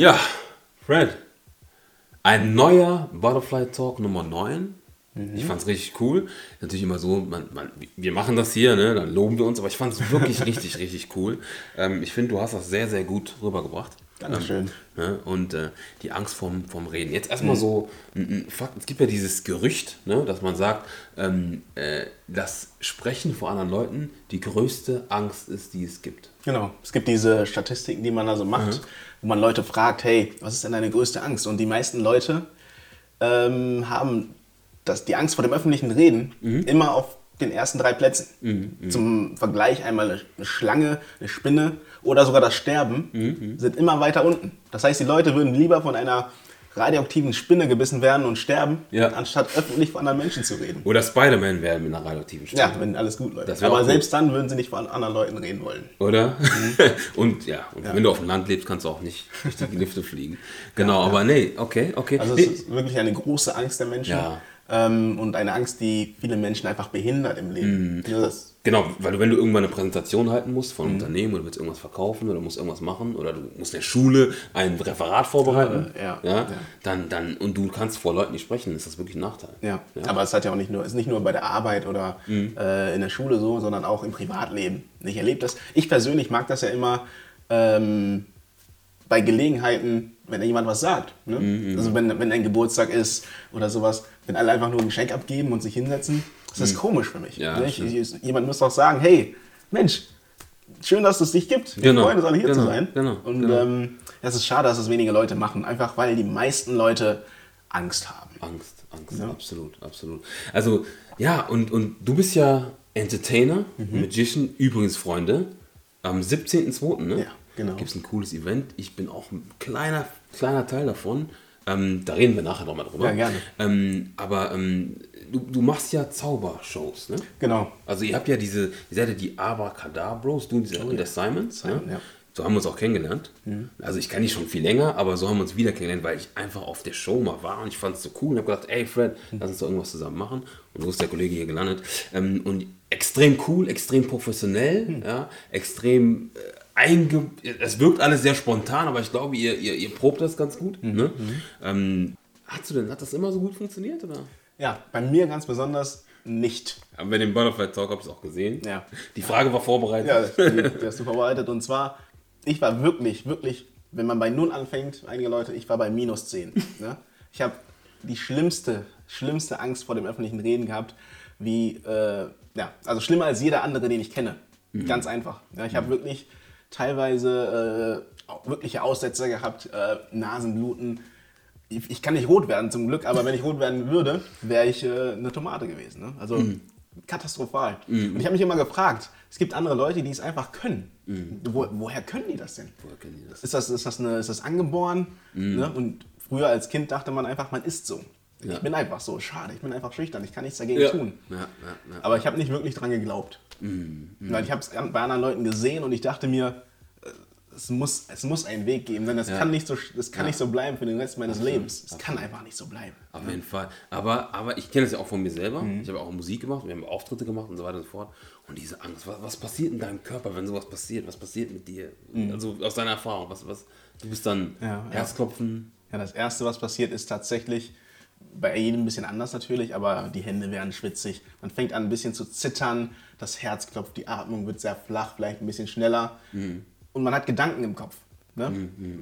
Ja, Fred. Ein neuer Butterfly Talk Nummer 9. Ich fand es richtig cool. Natürlich immer so, man, man, wir machen das hier, ne, dann loben wir uns, aber ich fand es wirklich richtig, richtig cool. Ähm, ich finde, du hast das sehr, sehr gut rübergebracht. Dankeschön. Ne, und äh, die Angst vorm, vorm Reden. Jetzt erstmal so ein, ein Fakt. Es gibt ja dieses Gerücht, ne, dass man sagt, ähm, äh, dass Sprechen vor anderen Leuten die größte Angst ist, die es gibt. Genau. Es gibt diese Statistiken, die man also macht, wo man Leute fragt, hey, was ist denn deine größte Angst? Und die meisten Leute ähm, haben das, die Angst vor dem öffentlichen Reden immer auf den ersten drei Plätzen. Zum Vergleich einmal eine Schlange, eine Spinne oder sogar das Sterben sind immer weiter unten. Das heißt, die Leute würden lieber von einer radioaktiven Spinne gebissen werden und sterben, Ja. anstatt öffentlich vor anderen Menschen zu reden. Oder Spider-Man werden mit einer radioaktiven Stimme. Ja, wenn alles gut läuft. Aber auch gut. selbst dann würden sie nicht von anderen Leuten reden wollen. Oder? und ja, und wenn du auf dem Land lebst, kannst du auch nicht durch die Lifte fliegen. Genau, aber nee, okay, okay. Also es ist wirklich eine große Angst der Menschen. Ähm, und eine Angst, die viele Menschen einfach behindert im Leben. Mhm. Genau, weil du, wenn du irgendwann eine Präsentation halten musst Mhm. von einem Unternehmen oder willst irgendwas verkaufen oder musst irgendwas machen oder du musst in der Schule ein Referat vorbereiten, Ja, ja, ja, ja. Dann, dann, und du kannst vor Leuten nicht sprechen, ist das wirklich ein Nachteil. ja. aber es hat ja auch nicht nur, ist nicht nur bei der Arbeit oder Mhm. äh, in der Schule so, sondern auch im Privatleben. Ich erlebe das. Ich persönlich mag das ja immer ähm, bei Gelegenheiten, wenn jemand was sagt. Ne? Mhm, Also wenn, wenn ein Geburtstag ist oder sowas, wenn alle einfach nur ein Geschenk abgeben und sich hinsetzen, das ist komisch für mich. Ja, ich, ich, jemand muss doch sagen, hey, Mensch, schön, dass es dich gibt. Wir Genau, freuen uns alle hier genau, zu sein. genau, und genau. Ähm, es ist schade, dass es wenige Leute machen, einfach weil die meisten Leute Angst haben. Angst, Angst, absolut, absolut. Also, ja, und, und du bist ja Entertainer, Mhm. Magician, übrigens Freunde, am 17.02. Ne? Ja, genau. Gibt es ein cooles Event. Ich bin auch ein kleiner, kleiner Teil davon. Ähm, da reden wir nachher nochmal drüber. Ja, gerne. Ähm, aber ähm, du, du machst ja Zaubershows, ne? Genau. Also ihr habt ja diese, ihr seid ja die Abracadabros, du und der, und der Simon. Simon, ne? ja. So haben wir uns auch kennengelernt. Also ich kenne dich schon viel länger, aber so haben wir uns wieder kennengelernt, weil ich einfach auf der Show mal war und ich fand es so cool und habe gedacht, ey Fred, lass uns doch irgendwas zusammen machen. Und so ist der Kollege hier gelandet. Ähm, und extrem cool, extrem professionell, ja, extrem äh, einge... Es wirkt alles sehr spontan, aber ich glaube, ihr, ihr, ihr probt das ganz gut. Ne? Ähm, hast du denn, hat das immer so gut funktioniert? Oder? Ja, bei mir ganz besonders nicht. Aber bei dem Butterfly Talk habe ich es auch gesehen. Ja. Die Frage war vorbereitet. Ja, die, die hast du vorbereitet. Und zwar, ich war wirklich, wirklich, wenn man bei Null anfängt, einige Leute, ich war bei minus 10. Ne? Ich habe die schlimmste, schlimmste Angst vor dem öffentlichen Reden gehabt, wie, äh, ja, also schlimmer als jeder andere, den ich kenne. Ganz einfach. Ja, ich habe wirklich teilweise äh, wirkliche Aussetzer gehabt, äh, Nasenbluten. Ich, ich kann nicht rot werden zum Glück, aber wenn ich rot werden würde, wäre ich äh, eine Tomate gewesen. Ne? Also katastrophal. Und ich habe mich immer gefragt, es gibt andere Leute, die es einfach können. Wo, woher können die das denn? Woher kennen die das? Ist das, ist das, eine, ist das angeboren? Ne? Und früher als Kind dachte man einfach, man ist so. Ja. Ich bin einfach so, schade, ich bin einfach schüchtern, ich kann nichts dagegen Ja. tun. Ja. Aber ich habe nicht wirklich dran geglaubt. Weil ich habe es bei anderen Leuten gesehen und ich dachte mir, äh, es muss, es muss einen Weg geben, denn es Ja. kann, nicht so, es kann nicht so bleiben für den Rest meines Absolut, Lebens. Es kann einfach nicht so bleiben. Auf jeden Fall. Aber, aber ich kenne es ja auch von mir selber. Mhm. Ich habe auch Musik gemacht, wir haben Auftritte gemacht und so weiter und so fort. Und diese Angst, was, was passiert in deinem Körper, wenn sowas passiert? Was passiert mit dir? Also aus deiner Erfahrung, was, was, du bist dann Mhm. Herzklopfen. Ja, das Erste, was passiert, ist tatsächlich bei jedem ein bisschen anders natürlich, aber die Hände werden schwitzig. Man fängt an ein bisschen zu zittern, das Herz klopft, die Atmung wird sehr flach, vielleicht ein bisschen schneller. Und man hat Gedanken im Kopf. Ne?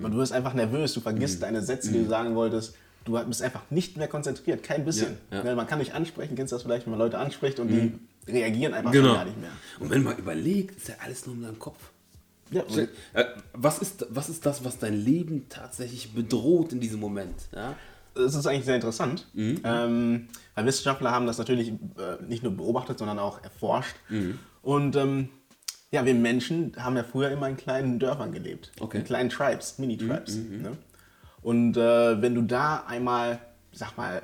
Und du wirst einfach nervös, du vergisst deine Sätze, die du sagen wolltest. Du bist einfach nicht mehr konzentriert, kein bisschen. Ja, ja. Ne, Man kann nicht ansprechen, kennst du das vielleicht, wenn man Leute anspricht und die reagieren einfach Genau. gar nicht mehr. Und wenn man überlegt, ist ja alles nur in deinem Kopf. Ja, Äh, was, ist, was ist das, was dein Leben tatsächlich bedroht in diesem Moment? Ja? Das ist eigentlich sehr interessant, Mhm. ähm, weil Wissenschaftler haben das natürlich äh, nicht nur beobachtet, sondern auch erforscht. Mhm. Und ähm, ja, wir Menschen haben ja früher immer in kleinen Dörfern gelebt, Okay. in kleinen Tribes, Mini-Tribes. Ne? Und äh, wenn du da einmal, sag mal,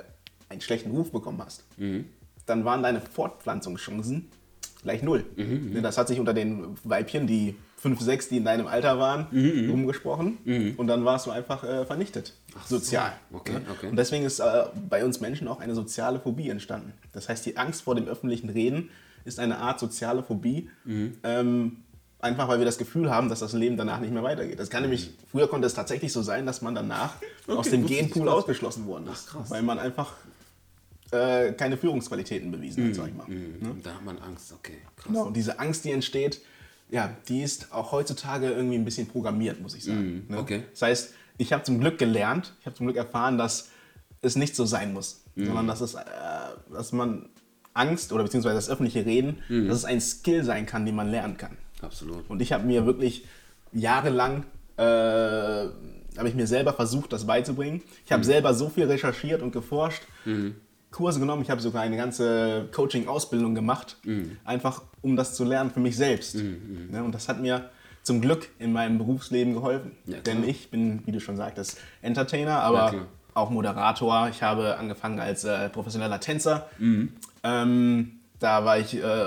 einen schlechten Ruf bekommen hast, Mhm. dann waren deine Fortpflanzungschancen gleich null. Mhm, Ne, Das hat sich unter den Weibchen, die 5, 6, die in deinem Alter waren, Mhm, rumgesprochen. Und dann warst du einfach äh, vernichtet, sozial. okay, ne? okay. Und deswegen ist äh, bei uns Menschen auch eine soziale Phobie entstanden. Das heißt, die Angst vor dem öffentlichen Reden ist eine Art soziale Phobie, Mhm. ähm, Einfach weil wir das Gefühl haben, dass das Leben danach nicht mehr weitergeht. Das kann nämlich, früher konnte es tatsächlich so sein, dass man danach aus dem Genpool ausgeschlossen worden ist. Weil man einfach äh, keine Führungsqualitäten bewiesen hat, sag ich mal. Mhm. Da hat man Angst, okay, krass. Genau, und diese Angst, die entsteht, ja, die ist auch heutzutage irgendwie ein bisschen programmiert, muss ich sagen. ne? okay. Das heißt, ich habe zum Glück gelernt, ich habe zum Glück erfahren, dass es nicht so sein muss, sondern dass, es, äh, dass man Angst oder beziehungsweise das öffentliche Reden, dass es ein Skill sein kann, den man lernen kann. Absolut. Und ich habe mir wirklich jahrelang, äh, habe ich mir selber versucht, das beizubringen. Ich habe selber so viel recherchiert und geforscht, Kurse genommen, ich habe sogar eine ganze Coaching-Ausbildung gemacht, einfach um das zu lernen für mich selbst. Ne? Und das hat mir zum Glück in meinem Berufsleben geholfen. Ja. Denn ich bin, wie du schon sagtest, Entertainer, aber klar. auch Moderator. Ich habe angefangen als äh, professioneller Tänzer. Mhm. Ähm, da war ich äh,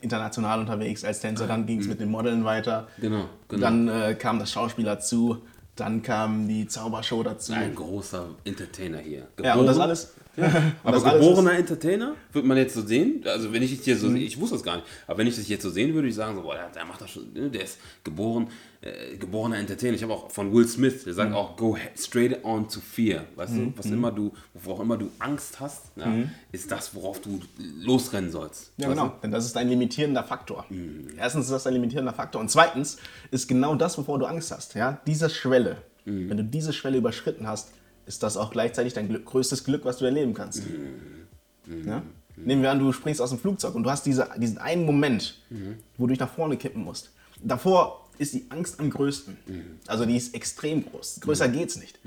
international unterwegs als Tänzer. Dann ging es mit den Modeln weiter. Genau, genau. Dann äh, kam das Schauspiel dazu. Dann kam die Zaubershow dazu. Ein großer Entertainer hier. Ja, und das Geboren- alles. Aber geborener Entertainer wird man jetzt so sehen. Also wenn ich dich hier so, ich wusste das gar nicht. Aber wenn ich das jetzt so sehen würde, würde ich sagen so, boah, der, der macht das schon. ne, Der ist geboren, äh, geborener Entertainer. Ich habe auch von Will Smith, der sagt auch, go straight on to fear. Weißt du, was immer du, wovor auch immer du Angst hast, ja, ist das, worauf du losrennen sollst. Ja, genau, denn das ist ein limitierender Faktor. Erstens ist das ein limitierender Faktor und zweitens ist genau das, wovor du Angst hast. Ja? Diese Schwelle, wenn du diese Schwelle überschritten hast, ist das auch gleichzeitig dein Glück, größtes Glück, was du erleben kannst. Ja? Nehmen wir an, du springst aus dem Flugzeug und du hast diese, diesen einen Moment, wo du dich nach vorne kippen musst. Davor ist die Angst am größten. Also die ist extrem groß. Größer geht's nicht.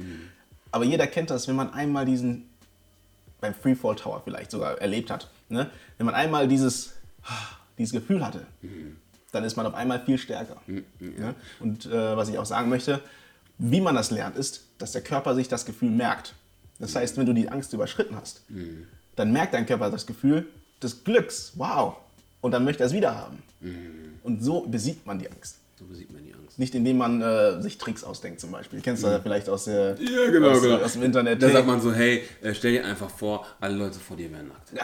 Aber jeder kennt das, wenn man einmal diesen beim Freefall Tower vielleicht sogar erlebt hat. Ne? Wenn man einmal dieses, dieses Gefühl hatte, dann ist man auf einmal viel stärker. Ne? Und äh, was ich auch sagen möchte, wie man das lernt, ist, dass der Körper sich das Gefühl merkt. Das heißt, wenn du die Angst überschritten hast, dann merkt dein Körper das Gefühl des Glücks. Wow. Und dann möchte er es wieder haben. Und so besiegt man die Angst. So besiegt man die Angst. Nicht indem man äh, sich Tricks ausdenkt zum Beispiel. Kennst du ja vielleicht aus, der, Ja, genau, aus, genau. aus dem Internet. Da Hey, sagt man so, hey, äh, stell dir einfach vor, alle Leute vor dir wären nackt. ja,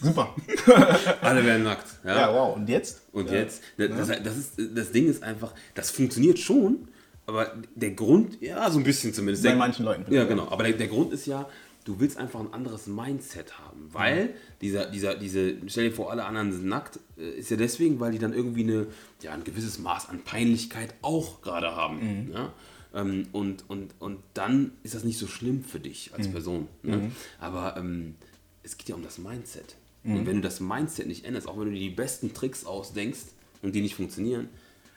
super. Alle wären nackt. Ja, Ja, wow. Und jetzt? Und ja. jetzt, das, das, das, ist, das Ding ist einfach, das funktioniert schon, aber der Grund, ja, so ein bisschen zumindest. Bei der, manchen Leuten Ja, genau. Aber der, der Grund ist ja, du willst einfach ein anderes Mindset haben, weil dieser, dieser, diese, stell dir vor, alle anderen sind nackt, äh, ist ja deswegen, weil die dann irgendwie eine, ja, ein gewisses Maß an Peinlichkeit auch gerade haben. Ja? Ähm, und, und, und dann ist das nicht so schlimm für dich als Person. Ne? Aber ähm, es geht ja um das Mindset. Und wenn du das Mindset nicht änderst, auch wenn du dir die besten Tricks ausdenkst und die nicht funktionieren,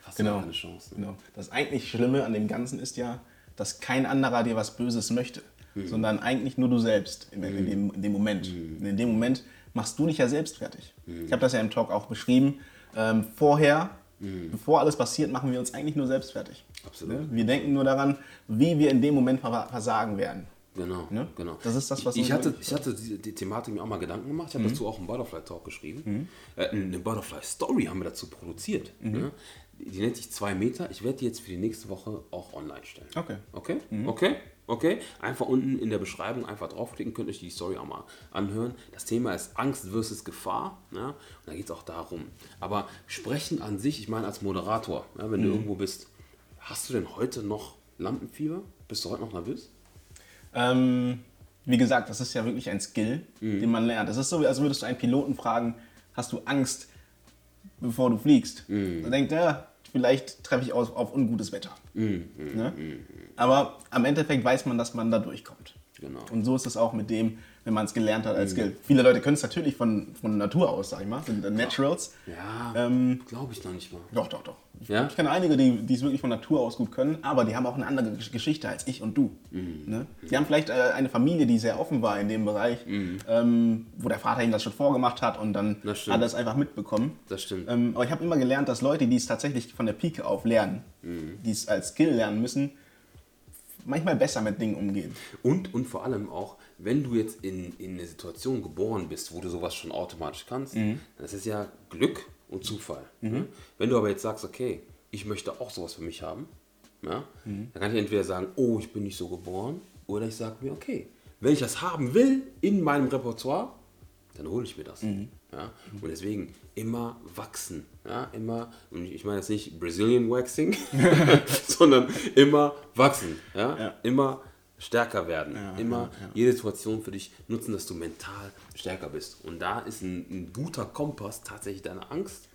hast du Genau. gar keine Chance. Ne? Genau. Das eigentlich Schlimme an dem Ganzen ist ja, dass kein anderer dir was Böses möchte, Mhm. sondern eigentlich nur du selbst in, in, dem, in dem Moment. Und in dem Moment machst du dich ja selbst fertig. Mhm. Ich habe das ja im Talk auch beschrieben. Ähm, vorher, bevor alles passiert, machen wir uns eigentlich nur selbst fertig. Mhm. Absolut. Ne? Wir denken nur daran, wie wir in dem Moment ver- versagen werden. Genau, Ne? genau. Das ist das, was ich hatte, ich hatte die, die Thematik mir auch mal Gedanken gemacht. Ich habe Mhm. dazu auch einen Butterfly Talk geschrieben. Äh, eine Butterfly Story haben wir dazu produziert. Mhm. Ne? Die, nennt sich zwei Meter. Ich werde die jetzt für die nächste Woche auch online stellen. Okay. Okay? Mhm. Okay? Okay? Einfach unten in der Beschreibung einfach draufklicken, könnt euch die Story auch mal anhören. Das Thema ist Angst versus Gefahr. Ja? Und da geht es auch darum. Aber sprechen an sich, ich meine als Moderator, ja, wenn du Mhm. irgendwo bist, hast du denn heute noch Lampenfieber? Bist du heute noch nervös? Ähm, wie gesagt, das ist ja wirklich ein Skill, Mhm. den man lernt. Das ist so, als würdest du einen Piloten fragen, hast du Angst, bevor du fliegst? Mhm. Dann denkt er, vielleicht treffe ich auf, auf ungutes Wetter. Mhm. Ne? Aber am Endeffekt weiß man, dass man da durchkommt. Genau. Und so ist es auch mit dem, wenn man es gelernt hat als Skill. Viele Leute können es natürlich von, von Natur aus, sag ich mal, sind Naturals. Ja, Ähm, glaube ich noch nicht mal. Doch, doch, doch. Ich, Ja? ich kenne einige, die die es wirklich von Natur aus gut können, aber die haben auch eine andere Gesch- Geschichte als ich und du. Ne? Die haben vielleicht äh, eine Familie, die sehr offen war in dem Bereich, ähm, wo der Vater ihm das schon vorgemacht hat und dann hat er es einfach mitbekommen. Das stimmt. Ähm, aber ich habe immer gelernt, dass Leute, die es tatsächlich von der Pike auf lernen, die es als Skill lernen müssen, manchmal besser mit Dingen umgehen. Und, und vor allem auch, wenn du jetzt in, in eine Situation geboren bist, wo du sowas schon automatisch kannst, das ist ja Glück und Zufall. Ne? Wenn du aber jetzt sagst, okay, ich möchte auch sowas für mich haben, ja, dann kann ich entweder sagen, oh, ich bin nicht so geboren, oder ich sage mir, okay, wenn ich das haben will in meinem Repertoire, dann hole ich mir das. Ja? Und deswegen immer wachsen. Ja? Immer, und ich meine jetzt nicht Brazilian Waxing, sondern immer wachsen. Ja? Ja. Immer stärker werden. Ja, immer ja, ja. jede Situation für dich nutzen, dass du mental stärker bist. Und da ist ein, ein guter Kompass tatsächlich deine Angst,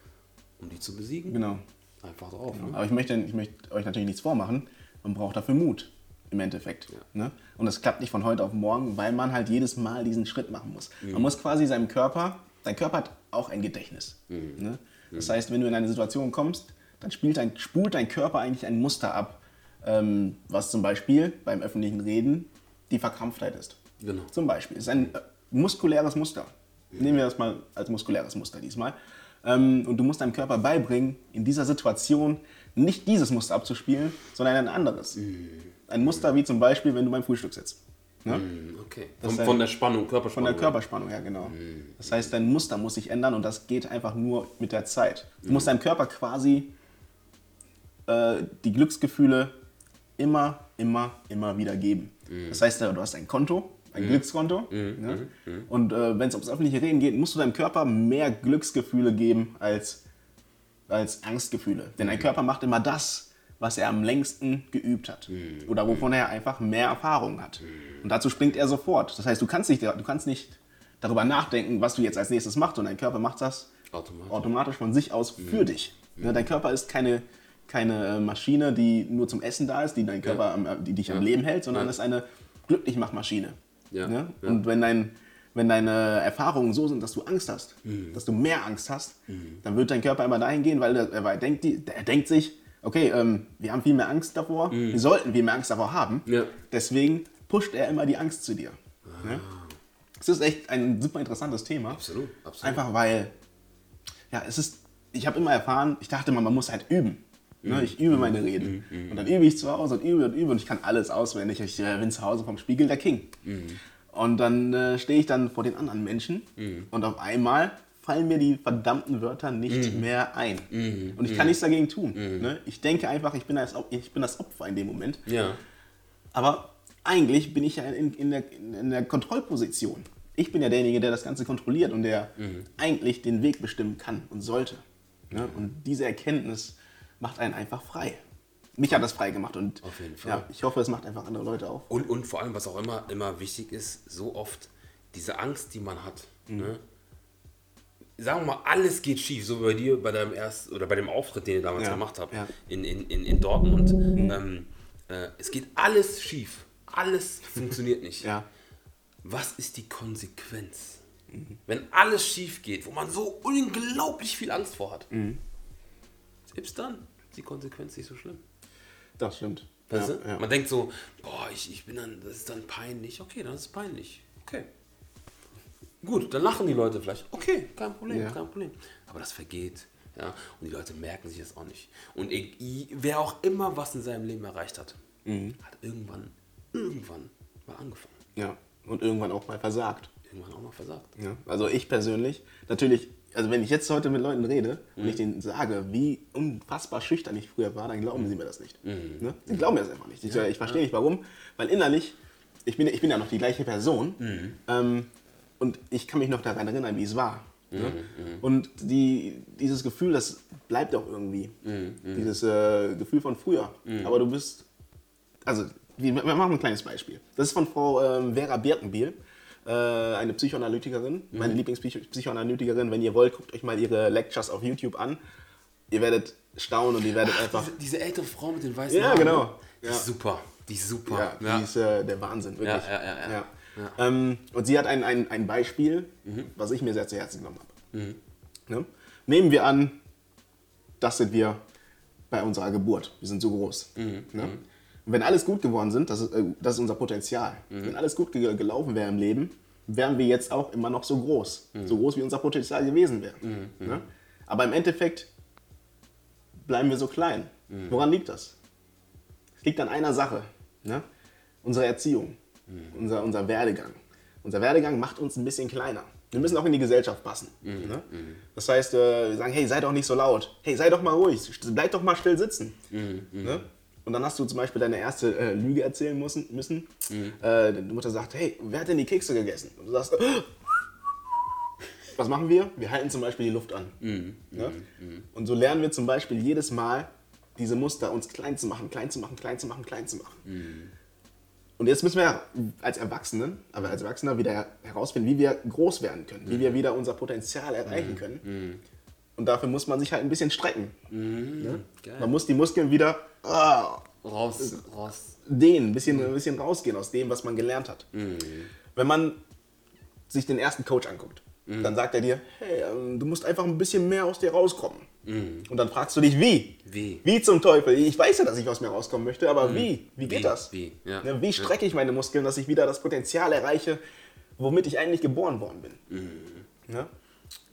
um die zu besiegen. Genau. Einfach drauf. Ne? Aber ich möchte, ich möchte euch natürlich nichts vormachen. Man braucht dafür Mut im Endeffekt. Ne? Und das klappt nicht von heute auf morgen, weil man halt jedes Mal diesen Schritt machen muss. Man muss quasi seinem Körper, dein Körper hat auch ein Gedächtnis. Ne? Das heißt, wenn du in eine Situation kommst, dann spielt dein, spult dein Körper eigentlich ein Muster ab, ähm, was zum Beispiel beim öffentlichen Reden die Verkrampftheit ist. Genau. Zum Beispiel. Es ist ein äh, muskuläres Muster. Nehmen wir das mal als muskuläres Muster diesmal. Ähm, und du musst deinem Körper beibringen, in dieser Situation nicht dieses Muster abzuspielen, sondern ein anderes. Ein Muster wie zum Beispiel, wenn du beim Frühstück sitzt. Ne? Hm, Okay. Von, ist von der Spannung, Von Körperspannung. der Körperspannung her, genau. Das heißt, dein Muster muss sich ändern und das geht einfach nur mit der Zeit. Du musst deinem Körper quasi äh, die Glücksgefühle immer, immer, immer wieder geben. Das heißt, äh, du hast ein Konto, ein Glückskonto. Ne? Und äh, wenn es ums öffentliche Reden geht, musst du deinem Körper mehr Glücksgefühle geben als, als Angstgefühle. Denn dein Körper macht immer das, was er am längsten geübt hat. Oder wovon er einfach mehr Erfahrung hat. Und dazu springt er sofort. Das heißt, du kannst nicht, du kannst nicht darüber nachdenken, was du jetzt als nächstes machst. Und dein Körper macht das Automatisch. automatisch von sich aus für dich. Ne, dein Körper ist keine, keine äh, Maschine, die nur zum Essen da ist, die dein Körper, am, äh, die dich am Leben hält, sondern ist eine Glücklichmachmaschine. Ja. Ne? Ja. Und wenn, dein, wenn deine Erfahrungen so sind, dass du Angst hast, Mhm. dass du mehr Angst hast, dann wird dein Körper immer dahin gehen, weil er, weil er, denkt, er denkt sich, okay, ähm, wir haben viel mehr Angst davor, wir sollten viel mehr Angst davor haben. Mhm. Ja. Deswegen pusht er immer die Angst zu dir. Ne? Das ist echt ein super interessantes Thema. Absolut, absolut. Einfach weil, ja, es ist, ich habe immer erfahren, ich dachte immer, man muss halt üben. Mhm. Ne? Ich übe meine Reden. Und dann übe ich zu Hause und übe und übe und ich kann alles auswendig. Ich äh, bin zu Hause vom Spiegel der King. Mhm. Und dann äh, stehe ich dann vor den anderen Menschen Mhm. und auf einmal fallen mir die verdammten Wörter nicht Mhm. mehr ein. Und ich kann nichts dagegen tun. Ne? Ich denke einfach, ich bin, das, ich bin das Opfer in dem Moment. Ja. Aber eigentlich bin ich ja in, in, der, in der Kontrollposition. Ich bin ja derjenige, der das Ganze kontrolliert und der Mhm. eigentlich den Weg bestimmen kann und sollte. Ne? Und diese Erkenntnis macht einen einfach frei. Mich hat das frei gemacht und Auf jeden Fall. Ja, ich hoffe, es macht einfach andere Leute auch. Und, und vor allem, was auch immer, immer wichtig ist, so oft diese Angst, die man hat. Ne? Sagen wir mal, alles geht schief, so wie bei dir bei deinem ersten oder bei dem Auftritt, den ihr damals Ja, gemacht habt ja. in, in, in, in Dortmund. Ähm, äh, es geht alles schief. Alles funktioniert nicht. Ja. Was ist die Konsequenz? Wenn alles schief geht, wo man so unglaublich viel Angst vor hat, selbst dann die Konsequenz nicht so schlimm. Das stimmt. Weißt ja, du? ja. Man denkt so, boah, ich, ich bin dann, das ist dann peinlich. Okay, dann ist es peinlich. Okay. Gut, dann lachen die Leute vielleicht. Okay, kein Problem, Ja. kein Problem. Aber das vergeht. Ja, und die Leute merken sich das auch nicht. Und ich, ich, wer auch immer was in seinem Leben erreicht hat, Mhm. hat irgendwann, irgendwann mal angefangen. ja. Und irgendwann auch mal versagt. Irgendwann auch mal versagt. Ja, also ich persönlich, natürlich, also wenn ich jetzt heute mit Leuten rede und ich denen sage, wie unfassbar schüchtern ich früher war, dann glauben sie mir das nicht. Ne? Sie glauben mir das einfach nicht. Ich, ich verstehe nicht warum, weil innerlich, ich bin, ich bin ja noch die gleiche Person ähm, und ich kann mich noch daran erinnern, wie es war. Ne? Und die, dieses Gefühl, das bleibt auch irgendwie. Dieses äh, Gefühl von früher. Aber du bist, also wir machen ein kleines Beispiel. Das ist von Frau ähm, Vera Birkenbiel, eine Psychoanalytikerin, meine Lieblingspsychoanalytikerin. Wenn ihr wollt, guckt euch mal ihre Lectures auf YouTube an. Ihr werdet staunen und ihr werdet einfach. Diese, diese ältere Frau mit den weißen Ja, Haaren. genau. ne? Die Ja. ist super. Die ist super. Ja, die ist äh, der Wahnsinn, wirklich. Ja, ja, ja, ja. Ja. Ähm, und sie hat ein, ein, ein Beispiel, was ich mir sehr zu Herzen genommen habe. Ne? Nehmen wir an, das sind wir bei unserer Geburt. Wir sind so groß. Ne? Wenn alles gut geworden sind, das ist, äh, das ist unser Potenzial. Wenn alles gut ge gelaufen wäre im Leben, wären wir jetzt auch immer noch so groß. So groß, wie unser Potenzial gewesen wäre. Ne? Aber im Endeffekt bleiben wir so klein. Woran liegt das? Es liegt an einer Sache. Ne? Unsere Erziehung, unser, unser Werdegang. Unser Werdegang macht uns ein bisschen kleiner. Wir müssen auch in die Gesellschaft passen. Ne? Das heißt, äh, wir sagen, hey, sei doch nicht so laut. Hey, sei doch mal ruhig. Bleib doch mal still sitzen. Ne? Und dann hast du zum Beispiel deine erste äh, Lüge erzählen müssen. müssen. Äh, die Mutter sagt, hey, wer hat denn die Kekse gegessen? Und du sagst, was machen wir? Wir halten zum Beispiel die Luft an. Ne? Und so lernen wir zum Beispiel jedes Mal, diese Muster uns klein zu machen, klein zu machen, klein zu machen, klein zu machen. Und jetzt müssen wir als Erwachsene, aber als Erwachsener wieder herausfinden, wie wir groß werden können, wie wir wieder unser Potenzial erreichen können. Und dafür muss man sich halt ein bisschen strecken. Ne? Geil. Man muss die Muskeln wieder ah, Raus, raus. dehnen, ein bisschen, ein bisschen rausgehen aus dem, was man gelernt hat. Mhm. Wenn man sich den ersten Coach anguckt, Mhm. dann sagt er dir, hey, ähm, du musst einfach ein bisschen mehr aus dir rauskommen. Und dann fragst du dich, wie? Mhm. Wie? Mhm. Wie zum Teufel? Ich weiß ja, dass ich aus mir rauskommen möchte, aber wie? Wie geht Wie? das? Wie? Ja. Ne, wie strecke ich meine Muskeln, dass ich wieder das Potenzial erreiche, womit ich eigentlich geboren worden bin? Mhm. Ne?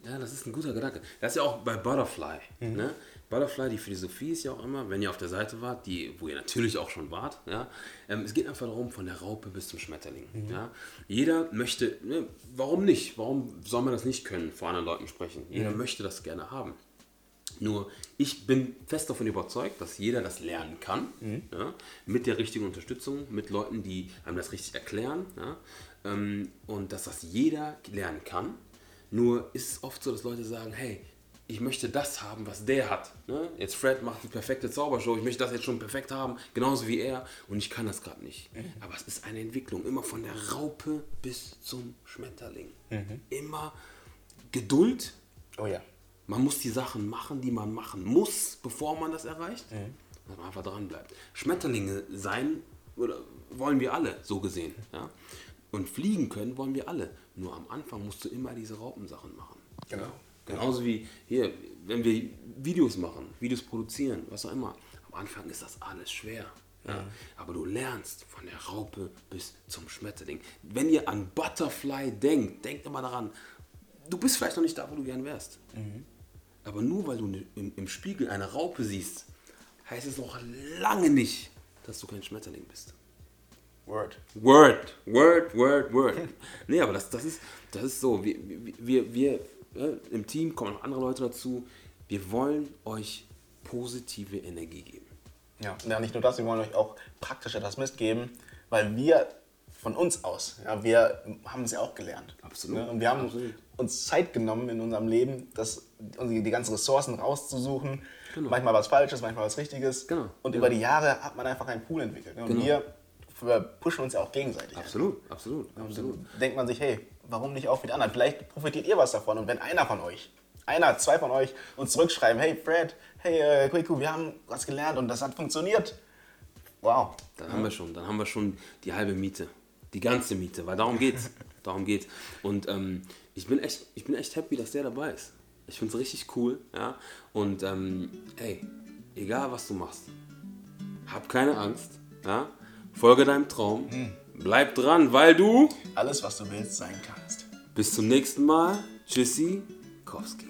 Ja, das ist ein guter Gedanke. Das ist ja auch bei Butterfly. Mhm. Ne? Butterfly, die Philosophie ist ja auch immer, wenn ihr auf der Seite wart, die, wo ihr natürlich auch schon wart, ja, ähm, es geht einfach darum, von der Raupe bis zum Schmetterling. Mhm. Ja? Jeder möchte, ne, warum nicht? Warum soll man das nicht können, vor anderen Leuten sprechen? Jeder Mhm. möchte das gerne haben. Nur ich bin fest davon überzeugt, dass jeder das lernen kann, ja, mit der richtigen Unterstützung, mit Leuten, die einem das richtig erklären. Ja, ähm, und dass das jeder lernen kann. Nur ist es oft so, dass Leute sagen, hey, ich möchte das haben, was der hat. Ne? Jetzt Fred macht die perfekte Zaubershow, ich möchte das jetzt schon perfekt haben, genauso wie er, und ich kann das gerade nicht. Aber es ist eine Entwicklung, immer von der Raupe bis zum Schmetterling. Immer Geduld, Oh ja. man muss die Sachen machen, die man machen muss, bevor man das erreicht. Dass man einfach dran bleibt. Schmetterlinge sein oder wollen wir alle, so gesehen. Ja? Und fliegen können wollen wir alle. Nur am Anfang musst du immer diese Raupensachen machen. Genau. Genauso wie hier, wenn wir Videos machen, Videos produzieren, was auch immer. Am Anfang ist das alles schwer. Ja? Aber du lernst von der Raupe bis zum Schmetterling. Wenn ihr an Butterfly denkt, denkt immer daran, du bist vielleicht noch nicht da, wo du gern wärst. Aber nur weil du ne- im, im Spiegel eine Raupe siehst, heißt es noch lange nicht, dass du kein Schmetterling bist. Word. Word, Word, Word, Word. nee, aber das, das, ist, das ist so. Wir, wir, wir äh, im Team kommen noch andere Leute dazu. Wir wollen euch positive Energie geben. Ja, ja, nicht nur das, wir wollen euch auch praktisch etwas mitgeben, weil wir von uns aus, ja, wir haben es ja auch gelernt. Absolut, Ne? Und wir haben absolut. uns Zeit genommen in unserem Leben, das, die, die ganzen Ressourcen rauszusuchen. Genau. Manchmal was Falsches, manchmal was Richtiges. Genau, Und genau. über die Jahre hat man einfach einen Pool entwickelt. Ne? Und Genau. wir wir pushen uns ja auch gegenseitig. Absolut, absolut, absolut. Dann denkt man sich, hey, warum nicht auch die anderen? Vielleicht profitiert ihr was davon. Und wenn einer von euch, einer, zwei von euch uns zurückschreiben, hey Fred, hey äh, wir haben was gelernt und das hat funktioniert. Wow. Dann haben wir schon, dann haben wir schon die halbe Miete. Die ganze Miete, weil darum geht's. darum geht's. Und ähm, ich, bin echt, ich bin echt happy, dass der dabei ist. Ich finde es richtig cool. Ja? Und ähm, ey, egal was du machst, hab keine Angst. Ja? Folge deinem Traum. Bleib dran, weil du Alles, was du willst, sein kannst. bis zum nächsten Mal. Tschüssi, Kowski.